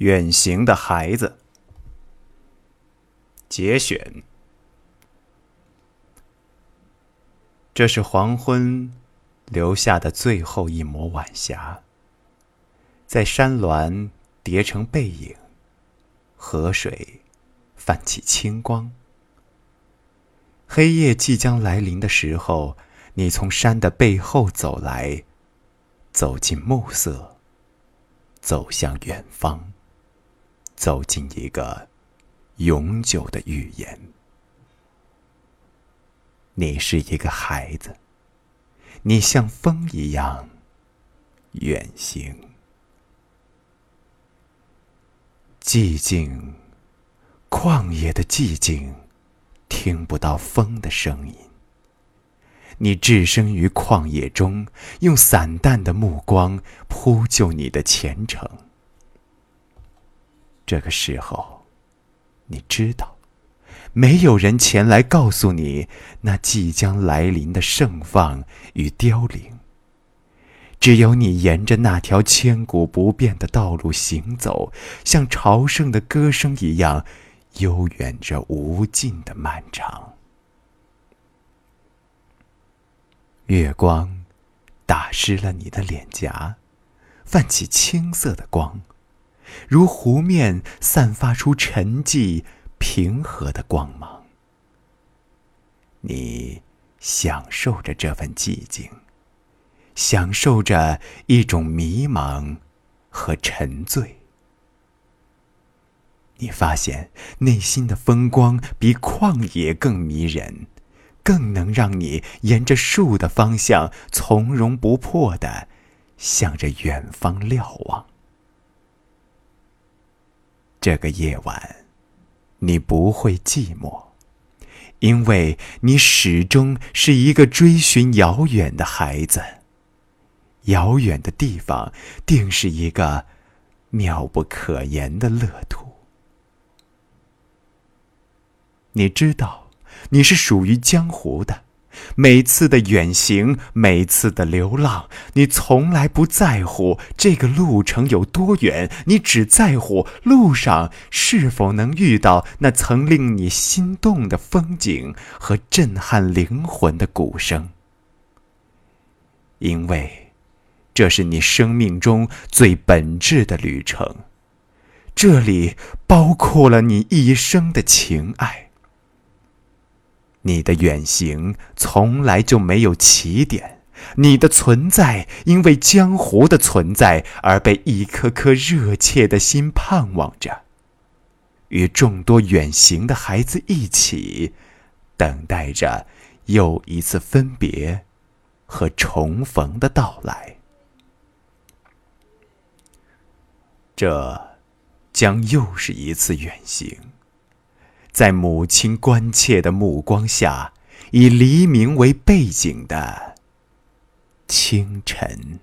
远行的孩子。节选。这是黄昏留下的最后一抹晚霞，在山峦叠成背影，河水泛起清光。黑夜即将来临的时候，你从山的背后走来，走进暮色，走向远方。走进一个永久的预言。你是一个孩子，你像风一样远行。寂静，旷野的寂静，听不到风的声音。你置身于旷野中，用散淡的目光铺就你的前程。这个时候，你知道，没有人前来告诉你那即将来临的盛放与凋零。只有你沿着那条千古不变的道路行走，像朝圣的歌声一样，悠远着无尽的漫长。月光打湿了你的脸颊，泛起青色的光。如湖面散发出沉寂平和的光芒，你享受着这份寂静，享受着一种迷茫和沉醉。你发现内心的风光比旷野更迷人，更能让你沿着树的方向从容不迫的向着远方瞭望。这个夜晚，你不会寂寞，因为你始终是一个追寻遥远的孩子。遥远的地方，定是一个妙不可言的乐土。你知道，你是属于江湖的。每次的远行，每次的流浪，你从来不在乎这个路程有多远，你只在乎路上是否能遇到那曾令你心动的风景和震撼灵魂的鼓声。因为，这是你生命中最本质的旅程，这里包括了你一生的情爱。你的远行从来就没有起点，你的存在因为江湖的存在而被一颗颗热切的心盼望着，与众多远行的孩子一起，等待着又一次分别和重逢的到来。这将又是一次远行。在母亲关切的目光下，以黎明为背景的清晨。